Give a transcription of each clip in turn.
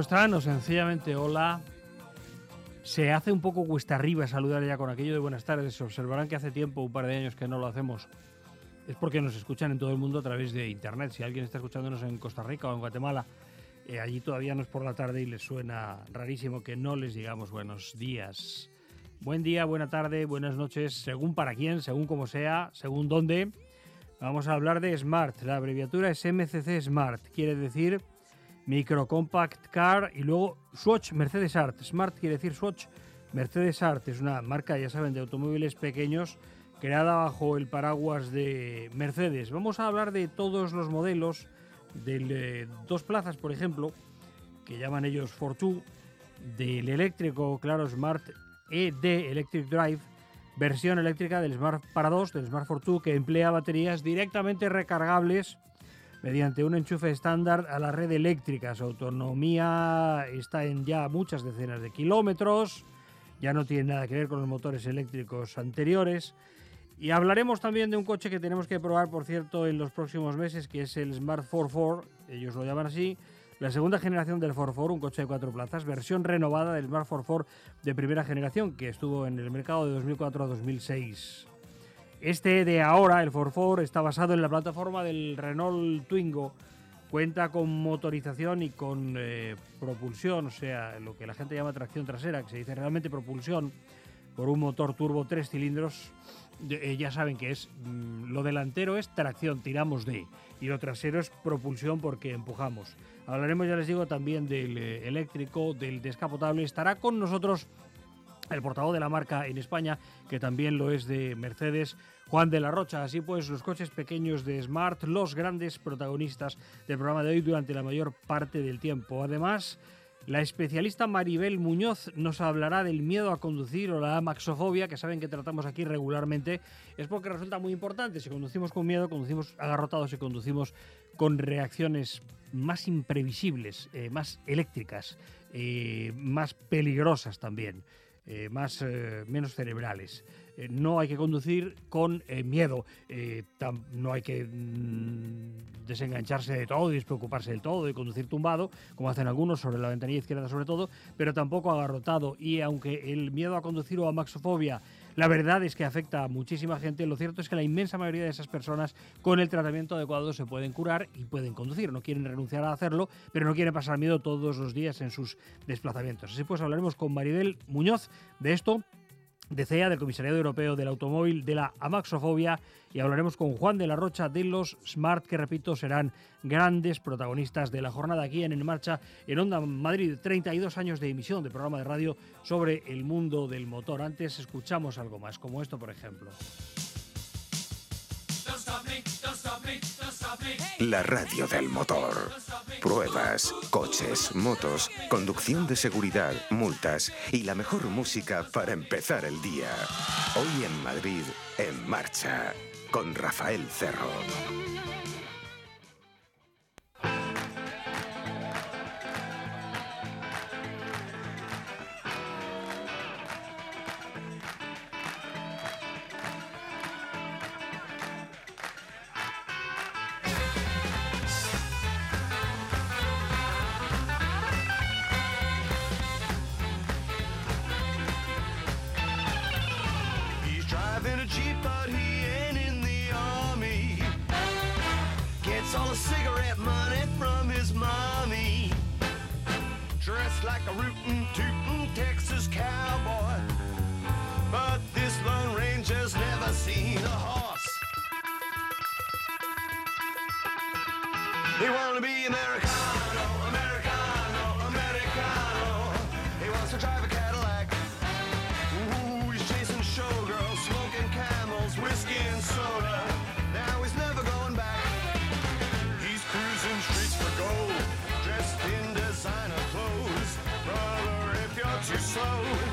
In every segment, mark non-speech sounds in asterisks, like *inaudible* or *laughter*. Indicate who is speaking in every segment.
Speaker 1: ¿Cómo están? Sencillamente hola. Se hace un poco cuesta arriba saludar ya con aquello de buenas tardes. Observarán que hace tiempo, un par de años que no lo hacemos. Es porque nos escuchan en todo el mundo a través de internet. Si alguien está escuchándonos en Costa Rica o en Guatemala, eh, allí todavía no es por la tarde y les suena rarísimo que no les digamos buenos días. Buen día, buena tarde, buenas noches, según para quién, según como sea, según dónde. Vamos a hablar de Smart. La abreviatura es MCC Smart. Quiere decir Micro Compact Car y luego Swatch Mercedes Art. Smart quiere decir Swatch Mercedes Art. Es una marca, ya saben, de automóviles pequeños creada bajo el paraguas de Mercedes. Vamos a hablar de todos los modelos, de dos plazas, por ejemplo, que llaman ellos Fortwo, del eléctrico, claro, Smart ED Electric Drive, versión eléctrica del Smart para 2, del Smart Fortwo, que emplea baterías directamente recargables mediante un enchufe estándar a la red eléctrica. Su autonomía está en ya muchas decenas de kilómetros, ya no tiene nada que ver con los motores eléctricos anteriores. Y hablaremos también de un coche que tenemos que probar, por cierto, en los próximos meses, que es el Smart 44, ellos lo llaman así, la segunda generación del 44, un coche de cuatro plazas, versión renovada del Smart 44 de primera generación, que estuvo en el mercado de 2004 a 2006. Este de ahora, el Forfor, está basado en la plataforma del Renault Twingo. Cuenta con motorización y con eh, propulsión, o sea, lo que la gente llama tracción trasera, que se dice realmente propulsión, por un motor turbo tres cilindros. Eh, ya saben que es mm, lo delantero es tracción, tiramos de, y lo trasero es propulsión porque empujamos. Hablaremos, ya les digo, también del eh, eléctrico, del descapotable. Estará con nosotros el portavoz de la marca en España, que también lo es de Mercedes, Juan de la Rocha. Así pues, los coches pequeños de Smart, los grandes protagonistas del programa de hoy durante la mayor parte del tiempo. Además, la especialista Maribel Muñoz nos hablará del miedo a conducir o la amaxofobia, que saben que tratamos aquí regularmente. Es porque resulta muy importante. Si conducimos con miedo, conducimos agarrotados y conducimos con reacciones más imprevisibles, eh, más eléctricas, eh, más peligrosas también. Eh, más, eh, menos cerebrales. Eh, no hay que conducir con miedo, no hay que mm, desengancharse de todo y despreocuparse del todo y conducir tumbado, como hacen algunos sobre la ventanilla izquierda sobre todo, pero tampoco agarrotado. Y aunque el miedo a conducir o a maxofobia la verdad es que afecta a muchísima gente. Lo cierto es que la inmensa mayoría de esas personas con el tratamiento adecuado se pueden curar y pueden conducir. No quieren renunciar a hacerlo, pero no quieren pasar miedo todos los días en sus desplazamientos. Así pues hablaremos con Maribel Muñoz de esto de CEA, del Comisariado Europeo del Automóvil, de la amaxofobia, y hablaremos con Juan de la Rocha de los Smart, que repito, serán grandes protagonistas de la jornada aquí en En Marcha, en Onda Madrid. 32 años de emisión de programa de radio sobre el mundo del motor. Antes escuchamos algo más, como esto, por ejemplo.
Speaker 2: La radio del motor. Pruebas, coches, motos, conducción de seguridad, multas y la mejor música para empezar el día. Hoy en Madrid, en marcha, con Rafael Cerro.
Speaker 3: Slow.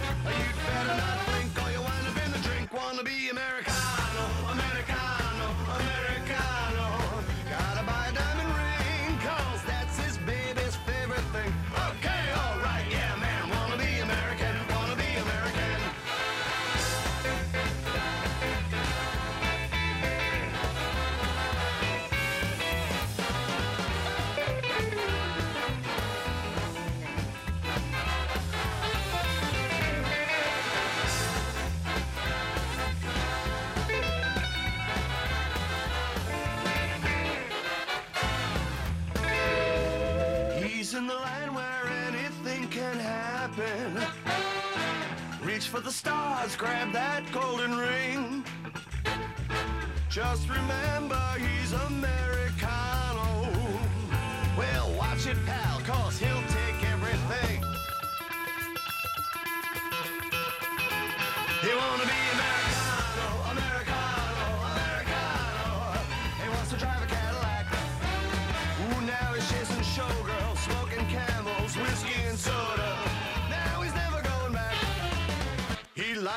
Speaker 3: Stars, grab that golden ring. Just remember he's Americano. Well, watch it, pal, cause he'll take everything. He wanna be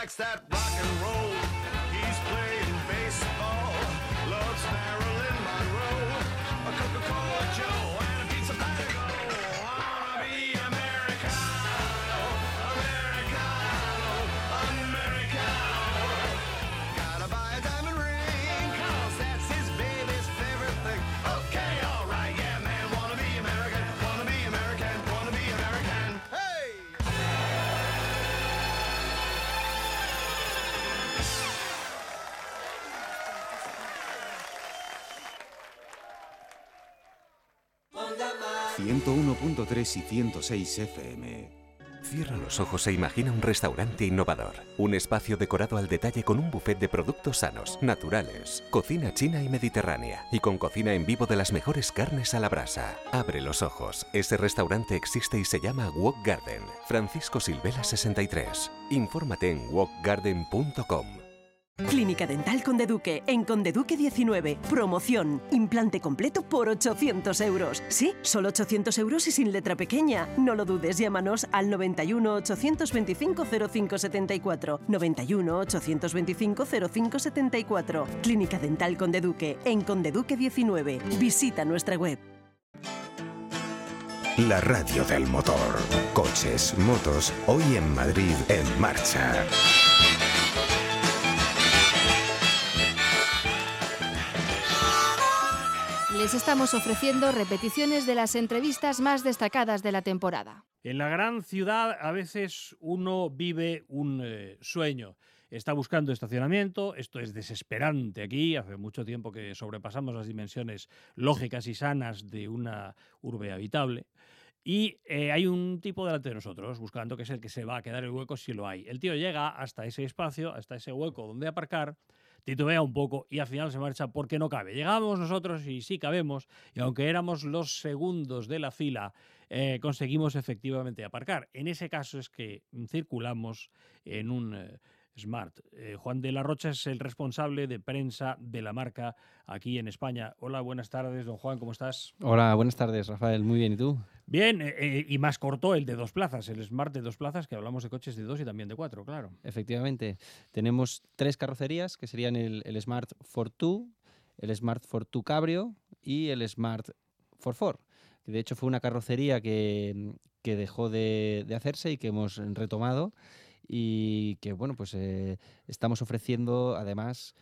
Speaker 3: likes that
Speaker 2: ...101.3 y 106 FM.
Speaker 4: Cierra los ojos e imagina un restaurante innovador. Un espacio decorado al detalle con un buffet de productos sanos, naturales, cocina china y mediterránea y con cocina en vivo de las mejores carnes a la brasa. Abre los ojos. Ese restaurante existe y se llama Walk Garden. Francisco Silvela 63. Infórmate en walkgarden.com.
Speaker 5: Clínica Dental Conde Duque, en Conde Duque 19. Promoción. Implante completo por 800 euros. Sí, solo 800 euros y sin letra pequeña. No lo dudes, llámanos al 91 825 0574. 91 825 0574. Clínica Dental Conde Duque, en Conde Duque 19. Visita nuestra web.
Speaker 2: La radio del motor. Coches, motos, hoy en Madrid en marcha.
Speaker 6: Les estamos ofreciendo repeticiones de las entrevistas más destacadas de la temporada.
Speaker 1: En la gran ciudad a veces uno vive un eh, sueño. Está buscando estacionamiento, esto es desesperante aquí, hace mucho tiempo que sobrepasamos las dimensiones lógicas y sanas de una urbe habitable. Y eh, hay un tipo delante de nosotros buscando que es el que se va a quedar el hueco si lo hay. El tío llega hasta ese espacio, hasta ese hueco donde aparcar, titubea un poco y al final se marcha porque no cabe. Llegamos nosotros y sí cabemos, y aunque éramos los segundos de la fila, eh, conseguimos efectivamente aparcar. En ese caso es que circulamos en un eh, Smart. Eh, Juan de la Rocha es el responsable de prensa de la marca aquí en España. Hola, buenas tardes, don Juan, ¿cómo estás?
Speaker 7: Hola, buenas tardes, Rafael. Muy bien, ¿y tú?
Speaker 1: Bien, eh, eh, y más corto el de dos plazas, el Smart de dos plazas, que hablamos de coches de dos y también de cuatro, claro.
Speaker 7: Efectivamente. Tenemos tres carrocerías, que serían el, el Smart Fortwo, el Smart Fortwo Cabrio y el Smart Forfor. Que de hecho fue una carrocería que, que dejó de, de hacerse y que hemos retomado y que bueno pues eh, estamos ofreciendo además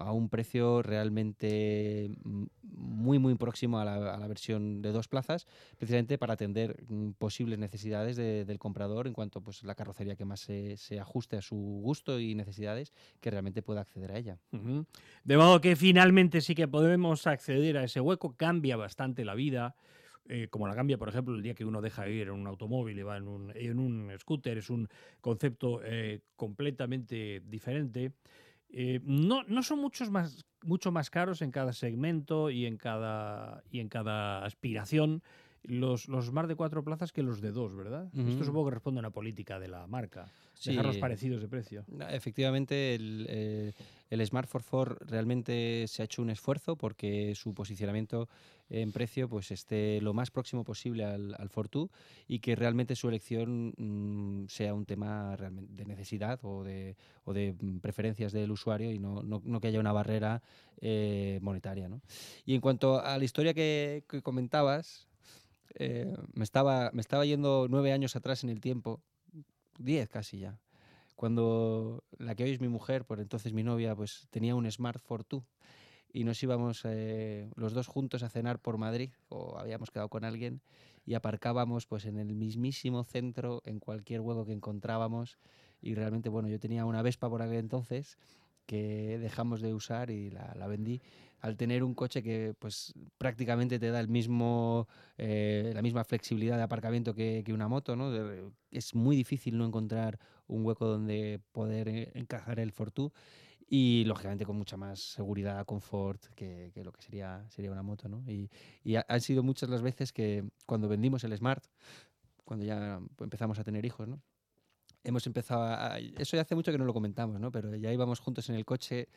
Speaker 7: a un precio realmente mm, muy muy próximo a la, a la versión de dos plazas precisamente para atender mm, posibles necesidades de- del comprador en cuanto pues la carrocería que más se, se ajuste a su gusto y necesidades que realmente pueda acceder a ella
Speaker 1: Ujú. De modo que finalmente sí que podemos acceder a ese hueco, cambia bastante la vida, eh, como la cambia, por ejemplo, el día que uno deja de ir en un automóvil y va en un, en un scooter, es un concepto eh, completamente diferente. Eh, no, no son muchos más, mucho más caros en cada segmento y en cada, y en cada aspiración. Los, los Smart de cuatro plazas que los de dos, ¿verdad? Esto supongo que responde a una política de la marca.
Speaker 7: Sí.
Speaker 1: Dejarlos parecidos de precio.
Speaker 7: Na- Efectivamente, el, eh, el Smart 44 realmente se ha hecho un esfuerzo porque su posicionamiento en precio pues esté lo más próximo posible al, al Fortwo y que realmente su elección mm, sea un tema realmente de necesidad o de, o de mm, preferencias del usuario y no, no- no que haya una barrera eh, monetaria. ¿no? Y en cuanto a la historia que, que comentabas, eh, me, estaba, me estaba yendo nueve años atrás en el tiempo, diez casi ya cuando la que hoy es mi mujer, por entonces mi novia, pues tenía un Smart Fortwo y nos íbamos eh, los dos juntos a cenar por Madrid o habíamos quedado con alguien y aparcábamos pues en el mismísimo centro en cualquier hueco que encontrábamos y realmente bueno yo tenía una Vespa por aquel entonces que dejamos de usar y la, la vendí al tener un coche que pues prácticamente te da el mismo eh, la misma flexibilidad de aparcamiento que, una moto ¿no? Es muy difícil no encontrar un hueco donde poder eh, encajar el Fortwo y lógicamente con mucha más seguridad, confort que, lo que sería, sería una moto. ¿no? Y, y ha- han sido muchas las veces que cuando vendimos el Smart, cuando ya empezamos a tener hijos, ¿no? hemos empezado a... Eso ya hace mucho que no lo comentamos, ¿no? pero ya íbamos juntos en el coche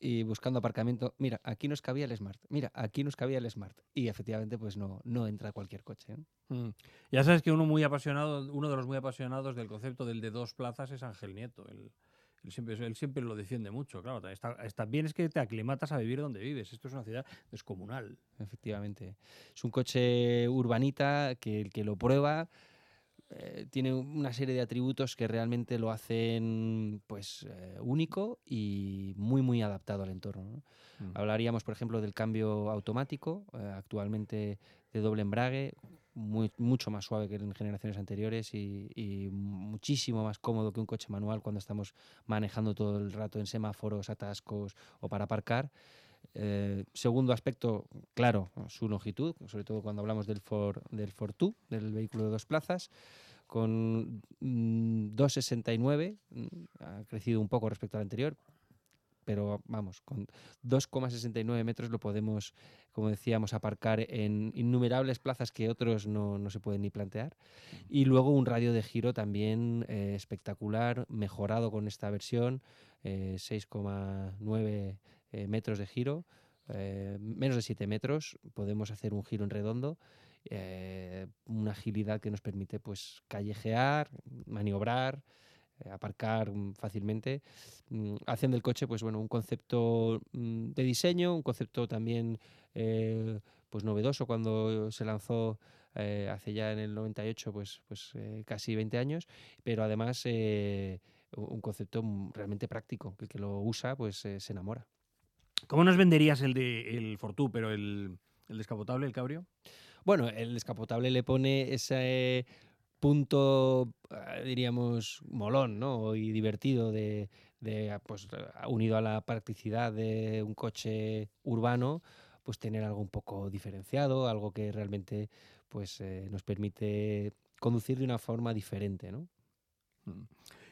Speaker 7: y buscando aparcamiento. Mira, aquí nos cabía el Smart. Mira, aquí nos cabía el Smart. Y efectivamente, pues no, no entra cualquier coche. ¿no?
Speaker 1: Mm. Ya sabes que uno muy apasionado, uno de los muy apasionados del concepto del de dos plazas es Ángel Nieto. Él, él siempre, él siempre lo defiende mucho. Claro, bien es que te aclimatas a vivir donde vives. Esto es una ciudad descomunal.
Speaker 7: Efectivamente. Es un coche urbanita que el que lo prueba eh, tiene una serie de atributos que realmente lo hacen pues eh, único y muy muy adaptado al entorno. ¿no?
Speaker 1: Mm.
Speaker 7: Hablaríamos, por ejemplo, del cambio automático, eh, actualmente de doble embrague, muy- mucho más suave que en generaciones anteriores y, y muchísimo más cómodo que un coche manual cuando estamos manejando todo el rato en semáforos, atascos o para aparcar. Eh, segundo aspecto, claro, su longitud, sobre todo cuando hablamos del Ford, del Fortwo, del vehículo de dos plazas, con mm, 2,69, mm, ha crecido un poco respecto al anterior, pero vamos, con 2,69 metros lo podemos, como decíamos, aparcar en innumerables plazas que otros no, no se pueden ni plantear. Y luego un radio de giro también eh, espectacular, mejorado con esta versión, eh, 6,9 eh, metros de giro, eh, menos de 7 metros, podemos hacer un giro en redondo, eh, una agilidad que nos permite pues callejear, maniobrar, aparcar mm, fácilmente, mm, hacen del coche pues bueno un concepto mm, de diseño, un concepto también pues novedoso cuando se lanzó hace ya en el 98 pues pues casi 20 años, pero además un concepto realmente práctico, que el que lo usa pues se enamora.
Speaker 1: ¿Cómo nos venderías el de el Fortwo, pero el, el descapotable, el cabrio?
Speaker 7: Bueno, el descapotable le pone ese punto, eh, diríamos, molón, ¿no? Y divertido de, de, pues, unido a la practicidad de un coche urbano, pues tener algo un poco diferenciado, algo que realmente pues eh, nos permite conducir de una forma diferente, ¿no?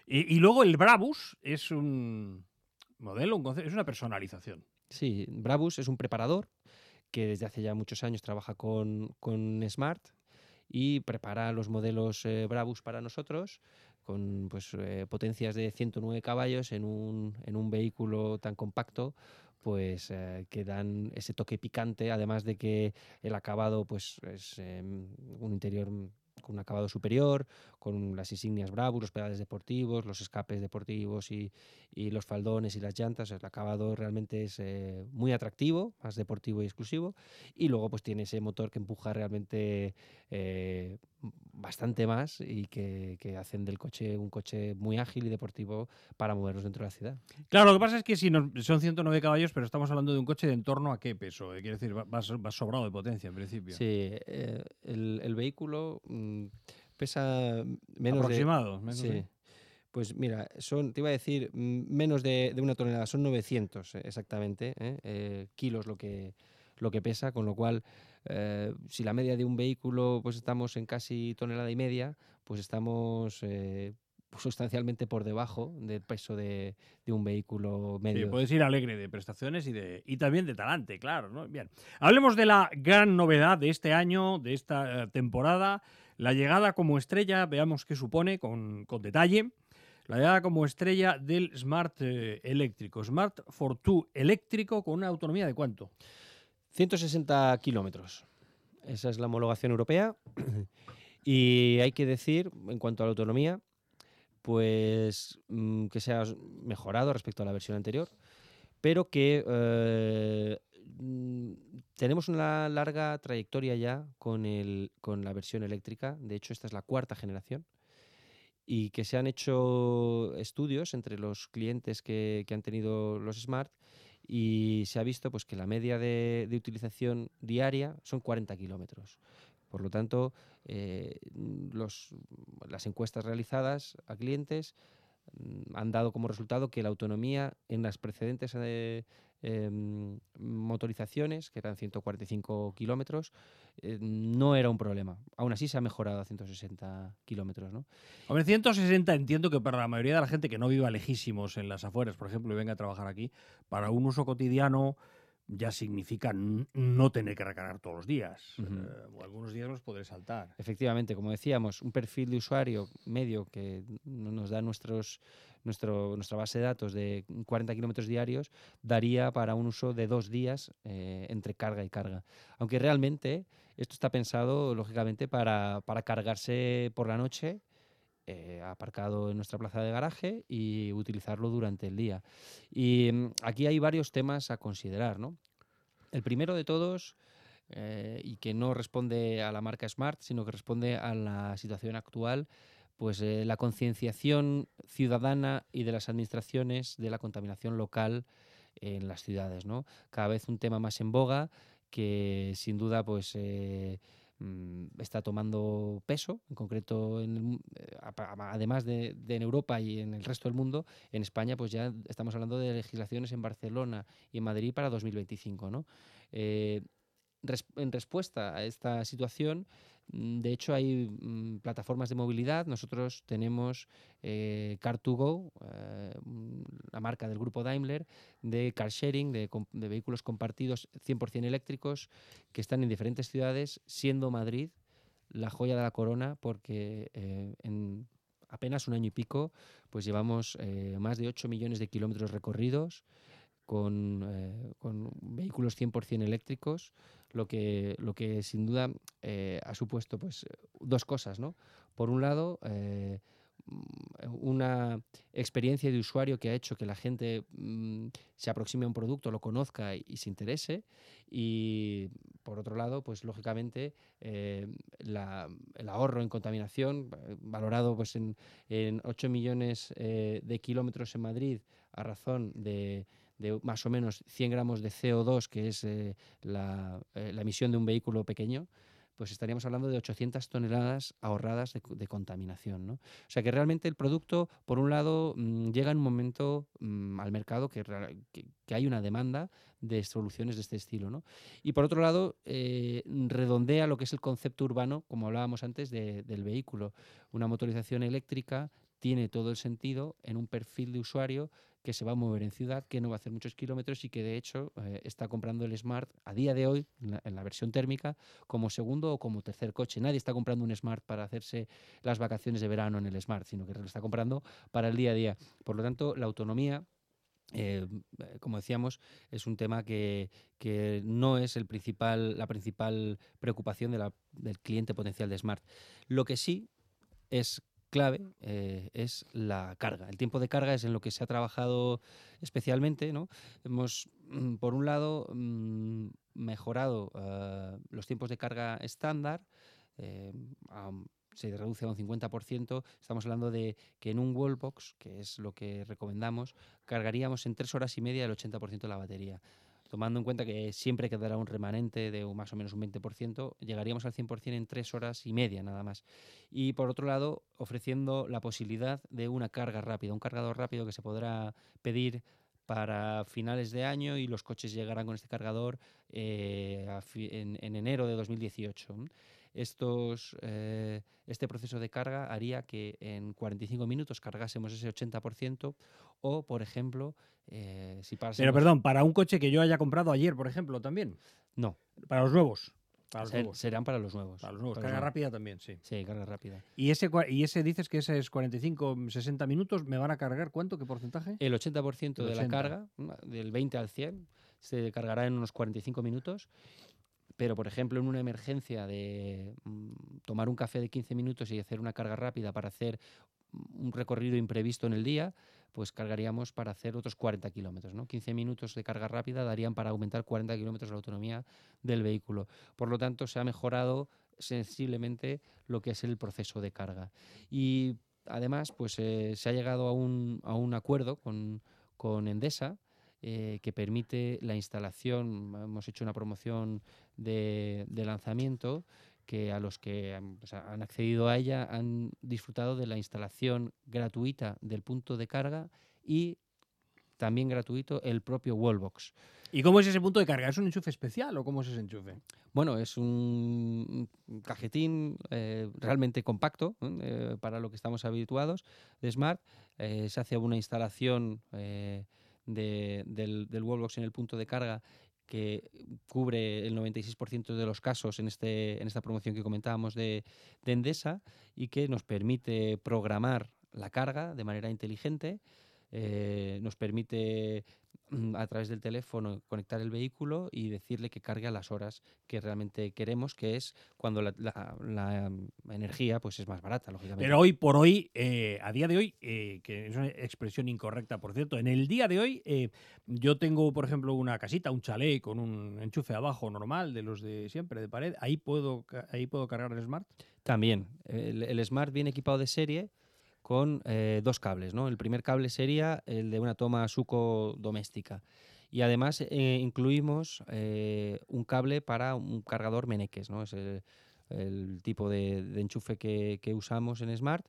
Speaker 1: Y, y luego el Brabus es un modelo, un concepto, es una personalización.
Speaker 7: Sí, Brabus es un preparador que desde hace ya muchos años trabaja con, con Smart y prepara los modelos eh, Brabus para nosotros con pues, eh, potencias de 109 caballos en un, en un vehículo tan compacto pues eh, que dan ese toque picante además de que el acabado pues es eh, un interior con un acabado superior, con las insignias Brabus, los pedales deportivos, los escapes deportivos y, los faldones y las llantas. El acabado realmente es eh, muy atractivo, más deportivo y exclusivo. Y luego pues tiene ese motor que empuja realmente eh, bastante más y que, que hacen del coche un coche muy ágil y deportivo para movernos dentro de la ciudad.
Speaker 1: Claro, lo que pasa es que si nos- son 109 caballos, pero estamos hablando de un coche de en torno a qué peso. Eh, Quiere decir, va, va so- va sobrado de potencia en principio.
Speaker 7: Sí, eh, el, el vehículo mm, pesa menos
Speaker 1: Aproximado.
Speaker 7: de...
Speaker 1: menos
Speaker 7: Sí.
Speaker 1: de-
Speaker 7: Pues mira, son, te iba a decir, mm, menos de, de una tonelada, son 900 eh, exactamente, ¿eh? Eh, kilos lo que, lo que pesa, con lo cual, eh, si la media de un vehículo, pues estamos en casi tonelada y media, pues estamos eh, sustancialmente por debajo del peso de, de un vehículo
Speaker 1: Sí,
Speaker 7: medio.
Speaker 1: puedes ir alegre de prestaciones y, de, y también de talante, claro. ¿no? Bien. Hablemos de la gran novedad de este año, de esta eh, temporada, la llegada como estrella, veamos qué supone con, con detalle. La llegada como estrella del Smart eh, eléctrico. Smart Fortwo eléctrico con una autonomía de cuánto?
Speaker 7: 160 kilómetros. Esa es la homologación europea. *clears throat* y hay que decir, en cuanto a la autonomía, pues mm, que se ha mejorado respecto a la versión anterior, pero que eh, tenemos una larga trayectoria ya con, el, con la versión eléctrica. De hecho, esta es la cuarta generación. Y que se han hecho estudios entre los clientes que, que han tenido los Smart y se ha visto pues, que la media de, de utilización diaria son 40 kilómetros. Por lo tanto, eh, los- las encuestas realizadas a clientes han dado como resultado que la autonomía en las precedentes eh, em, motorizaciones, que eran 145 kilómetros, eh, no era un problema. Aún así se ha mejorado a 160 kilómetros. ¿no?
Speaker 1: Hombre, 160 entiendo que para la mayoría de la gente que no viva lejísimos en las afueras, por ejemplo, y venga a trabajar aquí, para un uso cotidiano ya significa no tener que recargar todos los días. Eh, algunos días los podré saltar.
Speaker 7: Efectivamente, como decíamos, un perfil de usuario medio que no- nos da nuestros, nuestro, nuestra base de datos de 40 kilómetros diarios daría para un uso de dos días eh, entre carga y carga. Aunque realmente esto está pensado, lógicamente, para, para cargarse por la noche. Eh, aparcado en nuestra plaza de garaje y utilizarlo durante el día. Y mm, aquí hay varios temas a considerar. ¿no? El primero de todos eh, y que no responde a la marca Smart, sino que responde a la situación actual, pues eh, la concienciación ciudadana y de las administraciones de la contaminación local en las ciudades, ¿no? Cada vez un tema más en boga que sin duda pues eh, está tomando peso, en concreto en el eh, además de, en Europa y en el resto del mundo, en España pues ya estamos hablando de legislaciones en Barcelona y en Madrid para 2025, ¿no? Eh, res- en respuesta a esta situación, mm, de hecho hay mm, plataformas de movilidad. Nosotros tenemos eh, Car2Go, eh, mm, la marca del grupo Daimler, de car sharing, de, de vehículos compartidos 100% eléctricos, que están en diferentes ciudades, siendo Madrid la joya de la corona, porque eh, en apenas un año y pico, pues llevamos más de 8 millones de kilómetros recorridos con, eh, con vehículos 100% eléctricos, lo que, lo que sin duda eh, ha supuesto pues, dos cosas. ¿no? Por un lado, eh, una experiencia de usuario que ha hecho que la gente mm, se aproxime a un producto, lo conozca y, se interese. Y por otro lado, pues lógicamente eh, el ahorro en contaminación, valorado pues, en, en 8 millones de kilómetros en Madrid a razón de, de más o menos 100 gramos de CO2, que es eh, la, eh, la emisión de un vehículo pequeño, pues estaríamos hablando de 800 toneladas ahorradas de, de contaminación. ¿no? O sea que realmente el producto, por un lado, mm, llega en un momento mm, al mercado que, que- hay una demanda de soluciones de este estilo. ¿no? Y por otro lado, eh, redondea lo que es el concepto urbano, como hablábamos antes, de- del vehículo. Una motorización eléctrica tiene todo el sentido en un perfil de usuario que se va a mover en ciudad, que no va a hacer muchos kilómetros y que de hecho eh, está comprando el Smart a día de hoy, en la, versión térmica, como segundo o como tercer coche. Nadie está comprando un Smart para hacerse las vacaciones de verano en el Smart, sino que lo está comprando para el día a día. Por lo tanto, la autonomía eh, como decíamos, es un tema que, no es el principal, la principal preocupación del cliente potencial de Smart. Lo que sí es clave eh, es la carga. El tiempo de carga es en lo que se ha trabajado especialmente. ¿no? Hemos, mm, por un lado, mm, mejorado eh, los tiempos de carga estándar. eh, se reduce a un 50%. Estamos hablando de que en un wallbox, que es lo que recomendamos, cargaríamos en tres horas y media el 80% de la batería. Tomando en cuenta que siempre quedará un remanente de más o menos un 20%, llegaríamos al 100% en tres horas y media nada más. Y por otro lado, ofreciendo la posibilidad de una carga rápida, un cargador rápido que se podrá pedir para finales de año y los coches llegarán con este cargador eh, en enero de 2018. Estos, eh, este proceso de carga haría que en 45 minutos cargásemos ese 80% o, por ejemplo, eh, si
Speaker 1: Pero
Speaker 7: pasamos...
Speaker 1: perdón, para un coche que yo haya comprado ayer, por ejemplo, también.
Speaker 7: No,
Speaker 1: Para los nuevos. Para los
Speaker 7: ser-
Speaker 1: nuevos.
Speaker 7: serán para los nuevos.
Speaker 1: Para los nuevos.
Speaker 7: para los
Speaker 1: Carga
Speaker 7: nuevos.
Speaker 1: rápida también, sí.
Speaker 7: Sí, carga rápida.
Speaker 1: Y ese, y ese dices que ese es 45, 60 minutos, ¿me van a cargar cuánto? ¿Qué porcentaje?
Speaker 7: El 80%
Speaker 1: El
Speaker 7: de la
Speaker 1: 80.
Speaker 7: carga, del 20 al 100, se cargará en unos 45 minutos. Pero, por ejemplo, en una emergencia de mm, tomar un café de 15 minutos y hacer una carga rápida para hacer un recorrido imprevisto en el día, pues cargaríamos para hacer otros 40 kilómetros. ¿no? 15 minutos de carga rápida darían para aumentar 40 kilómetros la autonomía del vehículo. Por lo tanto, se ha mejorado sensiblemente lo que es el proceso de carga. Y además, pues eh, se ha llegado a un, a un acuerdo con, con Endesa eh, que permite la instalación. Hemos hecho una promoción de, de lanzamiento que a los que han, pues, han accedido a ella han disfrutado de la instalación gratuita del punto de carga y también gratuito el propio Wallbox.
Speaker 1: ¿Y cómo es ese punto de carga? ¿Es un enchufe especial o cómo es ese enchufe?
Speaker 7: Bueno, es un cajetín eh, realmente compacto ¿eh? Eh, para lo que estamos habituados de Smart. Eh, se hace una instalación eh, de- del, del wallbox en el punto de carga que cubre el 96% de los casos en, este, en esta promoción que comentábamos de, de Endesa y que nos permite programar la carga de manera inteligente, eh, nos permite mm, a través del teléfono conectar el vehículo y decirle que cargue a las horas que realmente queremos, que es cuando la, la- la, mm, energía pues es más barata, lógicamente.
Speaker 1: Pero hoy por hoy, eh, a día de hoy, eh, que es una expresión incorrecta, por cierto, en el día de hoy eh, yo tengo, por ejemplo, una casita, un chalet con un enchufe abajo normal, de los de siempre, de pared, ahí puedo, ahí puedo cargar el Smart.
Speaker 7: También, el, el Smart viene equipado de serie con eh, dos cables. ¿no? El primer cable sería el de una toma suco doméstica. Y además eh, incluimos eh, un cable para un cargador Meneques, ¿no? es el, tipo de, enchufe que, que usamos en Smart.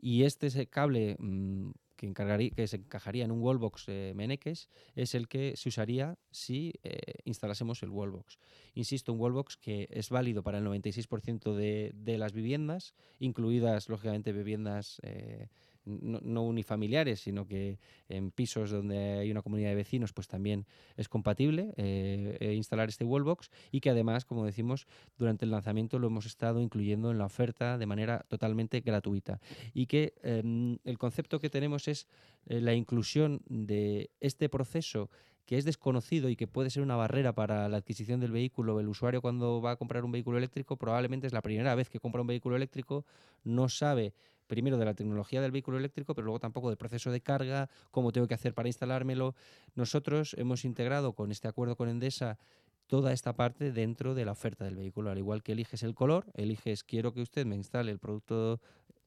Speaker 7: Y este es el cable mm, que, se encajaría en un wallbox eh, Meneques es el que se usaría si eh, instalásemos el wallbox. Insisto, un wallbox que es válido para el 96% de, de las viviendas, incluidas, lógicamente, viviendas eh, no, unifamiliares, sino que en pisos donde hay una comunidad de vecinos, pues también es compatible eh, eh, instalar este wallbox y que además, como decimos, durante el lanzamiento lo hemos estado incluyendo en la oferta de manera totalmente gratuita. Y que em, el concepto que tenemos es eh, la inclusión de este proceso que es desconocido y que puede ser una barrera para la adquisición del vehículo. El usuario cuando va a comprar un vehículo eléctrico probablemente es la primera vez que compra un vehículo eléctrico, no sabe primero de la tecnología del vehículo eléctrico, pero luego tampoco del proceso de carga, cómo tengo que hacer para instalármelo. Nosotros hemos integrado con este acuerdo con Endesa toda esta parte dentro de la oferta del vehículo, al igual que eliges el color, eliges quiero que usted me instale el producto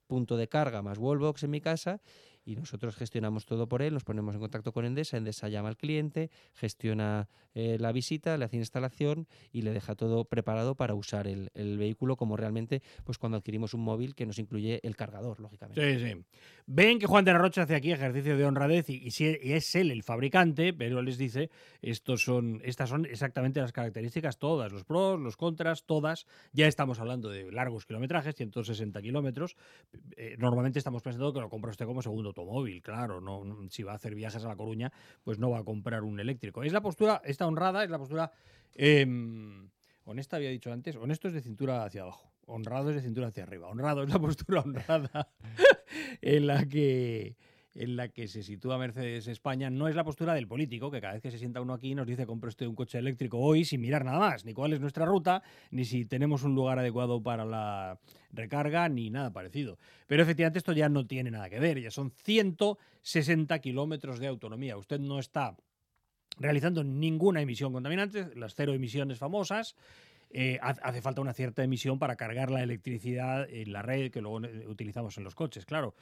Speaker 7: punto de carga más wallbox en mi casa y nosotros gestionamos todo por él, nos ponemos en contacto con Endesa, Endesa llama al cliente, gestiona eh, la visita, le hace instalación y le deja todo preparado para usar el, vehículo como realmente pues cuando adquirimos un móvil que nos incluye el cargador, lógicamente.
Speaker 1: Sí, sí. Ven que Juan de la Rocha hace aquí ejercicio de honradez y, y es él el fabricante, pero les dice, estos son, estas son exactamente las características todas, los pros, los contras, todas. Ya estamos hablando de largos kilometrajes, 160 kilómetros. Eh, normalmente estamos pensando que lo compra usted como segundo automóvil, claro. No, si va a hacer viajes a La Coruña, pues no va a comprar un eléctrico. Es la postura, esta honrada, es la postura... em, honesta había dicho antes, honesto es de cintura hacia abajo, honrado es de cintura hacia arriba. Honrado es la *laughs* postura honrada en la que en la que se sitúa Mercedes España no es la postura del político, que cada vez que se sienta uno aquí nos dice compre usted un coche eléctrico hoy sin mirar nada más, ni cuál es nuestra ruta, ni si tenemos un lugar adecuado para la recarga, ni nada parecido. Pero efectivamente esto ya no tiene nada que ver, ya son 160 kilómetros de autonomía. Usted no está realizando ninguna emisión contaminante, las cero emisiones famosas. Eh, ha- hace falta una cierta emisión para cargar la electricidad en la red que luego utilizamos en los coches, claro.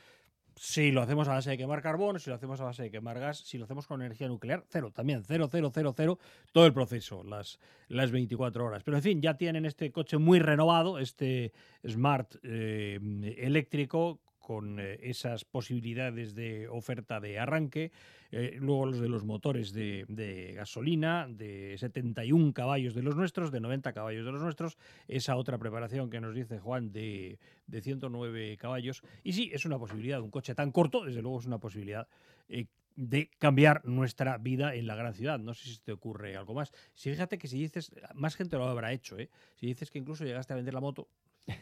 Speaker 1: Si lo hacemos a base de quemar carbón, si lo hacemos a base de quemar gas, si lo hacemos con energía nuclear, cero también, cero, cero, cero, cero, todo el proceso, las, las 24 horas. Pero en fin, ya tienen este coche muy renovado, este Smart eh, eléctrico, con eh, esas posibilidades de oferta de arranque, eh, luego los de los motores de, de gasolina, de 71 caballos de los nuestros, de 90 caballos de los nuestros, esa otra preparación que nos dice Juan de, de 109 caballos. Y sí, es una posibilidad, un coche tan corto, desde luego es una posibilidad eh, de cambiar nuestra vida en la gran ciudad. No sé si te ocurre algo más. Si fíjate que si dices, más gente lo habrá hecho. Si dices que incluso llegaste a vender la moto,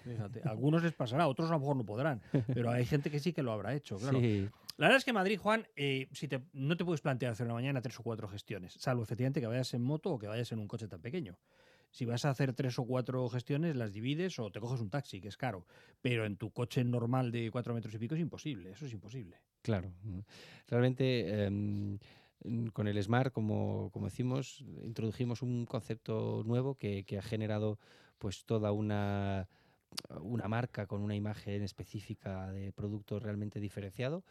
Speaker 1: fíjate, algunos les pasará, otros a lo mejor no podrán, pero hay gente que sí que lo habrá hecho, claro.
Speaker 7: Sí,
Speaker 1: La verdad es que Madrid, Juan, eh, si te, no te puedes plantear hacer una mañana tres o cuatro gestiones, salvo efectivamente que vayas en moto o que vayas en un coche tan pequeño. Si vas a hacer tres o cuatro gestiones, las divides o te coges un taxi, que es caro. Pero en tu coche normal de cuatro metros y pico es imposible, eso es imposible.
Speaker 7: Claro. Realmente em, con el Smart, como, como decimos, introdujimos un concepto nuevo que, que ha generado pues toda una, una marca con una imagen específica de producto realmente diferenciado.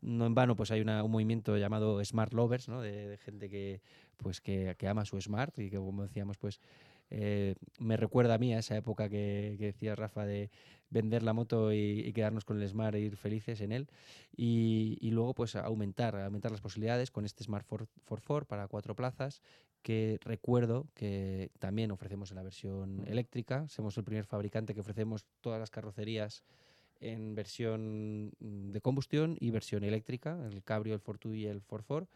Speaker 7: No en vano, pues hay un movimiento llamado Smart Lovers, ¿no? de, gente que, pues, que, que ama su Smart y que, como decíamos, pues eh, me recuerda a mí a esa época que, que decía Rafa de vender la moto y, quedarnos con el Smart e ir felices en él y, y luego pues aumentar, aumentar las posibilidades con este Smart 4x4 para cuatro plazas que recuerdo que también ofrecemos en la versión eléctrica. Somos el primer fabricante que ofrecemos todas las carrocerías en versión mm, de combustión y versión eléctrica, el Cabrio, el Fortwo y el 4x4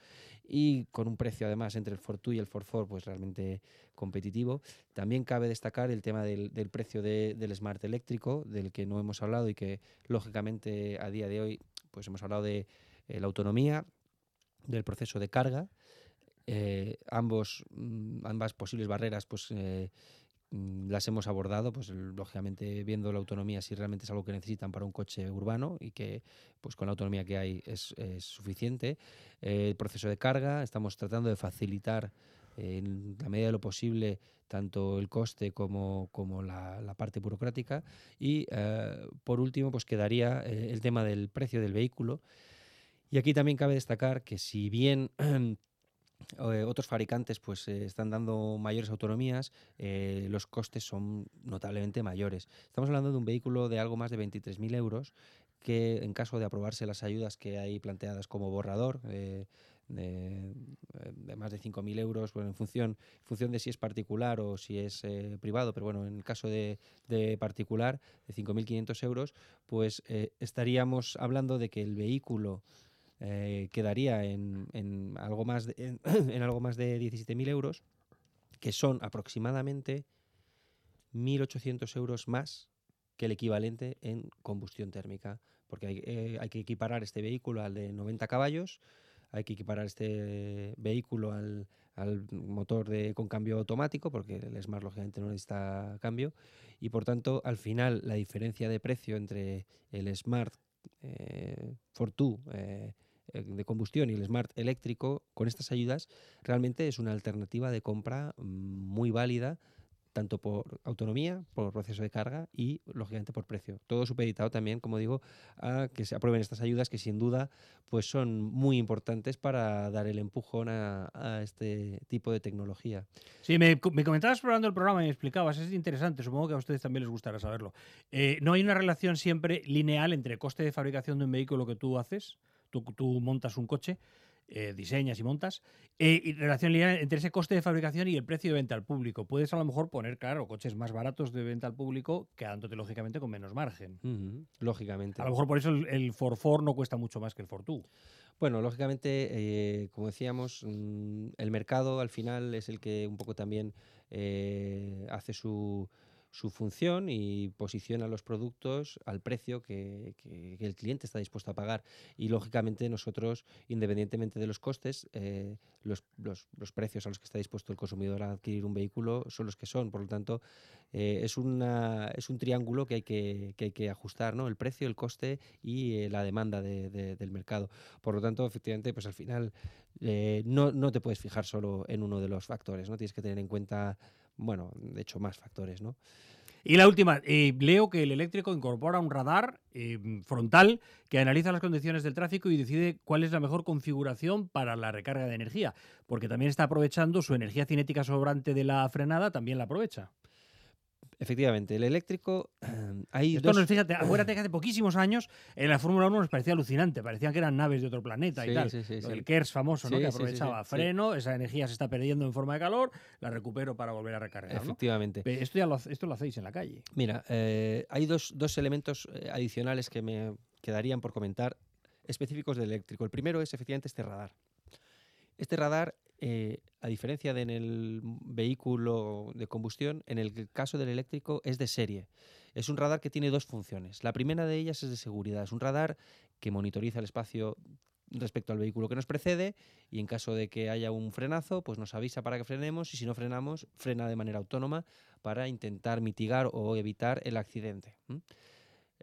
Speaker 7: y con un precio además entre el Fortwo y el 4x4 pues realmente competitivo. También cabe destacar el tema del, del precio de- del Smart eléctrico, del que no hemos hablado y que lógicamente a día de hoy pues hemos hablado de eh, la autonomía, del proceso de carga, eh, ambos, mm, ambas posibles barreras pues eh, mm, las hemos abordado, pues lógicamente viendo la autonomía si realmente es algo que necesitan para un coche urbano y que pues con la autonomía que hay es, es suficiente. Eh, el proceso de carga, estamos tratando de facilitar eh, en la medida de lo posible tanto el coste como, como la, la parte burocrática. Y eh, por último, pues quedaría eh, el tema del precio del vehículo. Y aquí también cabe destacar que si bien *clears throat* eh, otros fabricantes pues eh, están dando mayores autonomías, eh, los costes son notablemente mayores. Estamos hablando de un vehículo de algo más de 23.000 euros que en caso de aprobarse las ayudas que hay planteadas como borrador, de, más de 5.000 euros, bueno, en función, en función de si es particular o si es privado, pero bueno, en el caso de, de particular, de 5.500 euros, pues estaríamos hablando de que el vehículo eh, quedaría en, algo más de, en, *clears throat* algo más de 17.000 euros, que son aproximadamente 1.800 euros más que el equivalente en combustión térmica, porque hay, eh, hay que equiparar este vehículo al de 90 caballos, hay que equiparar este vehículo al, al motor de, con cambio automático, porque el Smart lógicamente no necesita cambio, y por tanto al final la diferencia de precio entre el Smart eh, Fortwo eh, de combustión y el Smart eléctrico con estas ayudas realmente es una alternativa de compra mm, muy válida tanto por autonomía, por proceso de carga y, lógicamente, por precio. Todo supeditado también, como digo, a que se aprueben estas ayudas que, sin duda, pues son muy importantes para dar el empujón a, este tipo de tecnología.
Speaker 1: Sí, me, co- me comentabas explorando el programa y me explicabas, es interesante, supongo que a ustedes también les gustará saberlo. Eh, no hay una relación siempre lineal entre coste de fabricación de un vehículo que tú haces, tú, tú montas un coche, eh, diseñas y montas, eh, y relación lineal entre ese coste de fabricación y el precio de venta al público. Puedes a lo mejor poner, claro, coches más baratos de venta al público, quedándote lógicamente con menos margen.
Speaker 7: Lógicamente.
Speaker 1: A lo mejor por eso el, el Forfor no cuesta mucho más que el Fortwo.
Speaker 7: Bueno, lógicamente, eh, como decíamos, mm, el mercado al final es el que un poco también eh, hace su, su función y posiciona los productos al precio que, el cliente está dispuesto a pagar. Y lógicamente nosotros, independientemente de los costes, eh, los, los- precios a los que está dispuesto el consumidor a adquirir un vehículo son los que son. Por lo tanto, eh, es, una, es un triángulo que hay que, que hay que ajustar, ¿no? El precio, el coste y eh, la demanda de- de- del mercado. Por lo tanto, efectivamente, pues al final no, no te puedes fijar solo en uno de los factores, ¿no? Tienes que tener en cuenta, bueno, de hecho, más factores, ¿no?
Speaker 1: Y la última, eh, leo que el eléctrico incorpora un radar eh, frontal que analiza las condiciones del tráfico y decide cuál es la mejor configuración para la recarga de energía, porque también está aprovechando su energía cinética sobrante de la frenada, también la aprovecha.
Speaker 7: Efectivamente, el eléctrico, *clears throat* hay
Speaker 1: Esto
Speaker 7: dos...
Speaker 1: nos, fíjate, acuérdate que hace poquísimos años en la Fórmula 1 nos parecía alucinante, parecían que eran naves de otro planeta y tal.
Speaker 7: sí, sí,
Speaker 1: del KERS famoso, ¿no? Que aprovechaba freno, esa energía se está perdiendo en forma de calor, la recupero para volver a recargar.
Speaker 7: Efectivamente.
Speaker 1: Esto ya lo, esto lo hacéis en la calle.
Speaker 7: Mira, eh, hay dos, dos elementos eh, adicionales que me quedarían por comentar específicos del eléctrico. El primero es efectivamente este radar. Este radar, eh, a diferencia de en el vehículo de combustión, en el caso del eléctrico es de serie. Es un radar que tiene dos funciones. La primera de ellas es de seguridad. Es un radar que monitoriza el espacio respecto al vehículo que nos precede y en caso de que haya un frenazo, pues nos avisa para que frenemos y si no frenamos, frena de manera autónoma para intentar mitigar o evitar el accidente.